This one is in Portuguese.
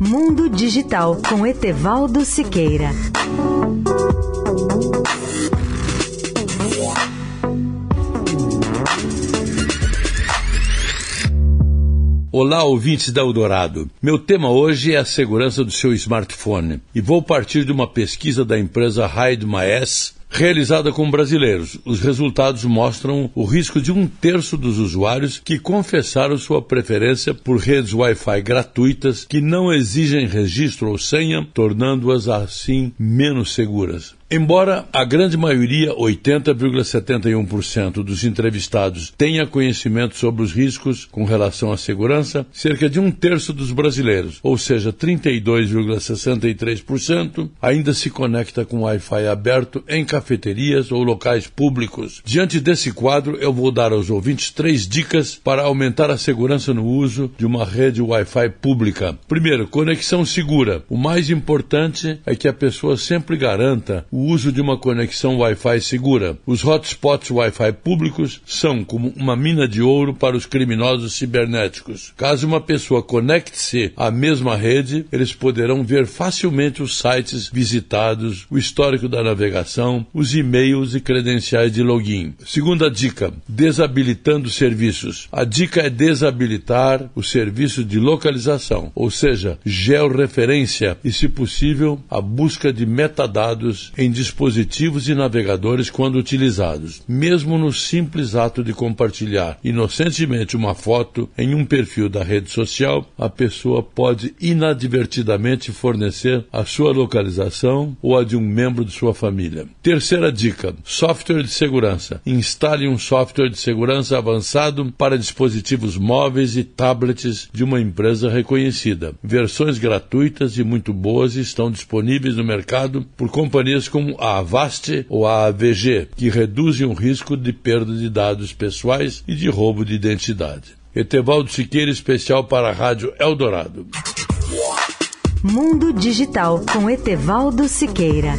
Mundo Digital com Etevaldo Siqueira. Olá, ouvintes da Eldorado. Meu tema hoje é a segurança do seu smartphone e vou partir de uma pesquisa da empresa Hide My Ass realizada com brasileiros. Os resultados mostram o risco de um terço dos usuários que confessaram sua preferência por redes Wi-Fi gratuitas que não exigem registro ou senha, tornando-as assim menos seguras. Embora a grande maioria, 80,71% dos entrevistados, tenha conhecimento sobre os riscos com relação à segurança, cerca de um terço dos brasileiros, ou seja, 32,63%, ainda se conecta com Wi-Fi aberto em cafeterias ou locais públicos. Diante desse quadro, eu vou dar aos ouvintes três dicas para aumentar a segurança no uso de uma rede Wi-Fi pública. Primeiro, conexão segura. O mais importante é que a pessoa sempre garanta o uso de uma conexão Wi-Fi segura. Os hotspots Wi-Fi públicos são como uma mina de ouro para os criminosos cibernéticos. Caso uma pessoa conecte-se à mesma rede, eles poderão ver facilmente os sites visitados, o histórico da navegação, os e-mails e credenciais de login. Segunda dica: desabilitando serviços. A dica é desabilitar o serviço de localização, ou seja, georreferência e, se possível, a busca de metadados em em dispositivos e navegadores quando utilizados, mesmo no simples ato de compartilhar inocentemente uma foto em um perfil da rede social, a pessoa pode inadvertidamente fornecer a sua localização ou a de um membro de sua família. Terceira dica: software de segurança. Instale um software de segurança avançado para dispositivos móveis e tablets de uma empresa reconhecida. Versões gratuitas e muito boas estão disponíveis no mercado por companhias como a Avast ou a AVG, que reduzem o risco de perda de dados pessoais e de roubo de identidade. Etevaldo Siqueira, especial para a Rádio Eldorado. Mundo Digital com Etevaldo Siqueira.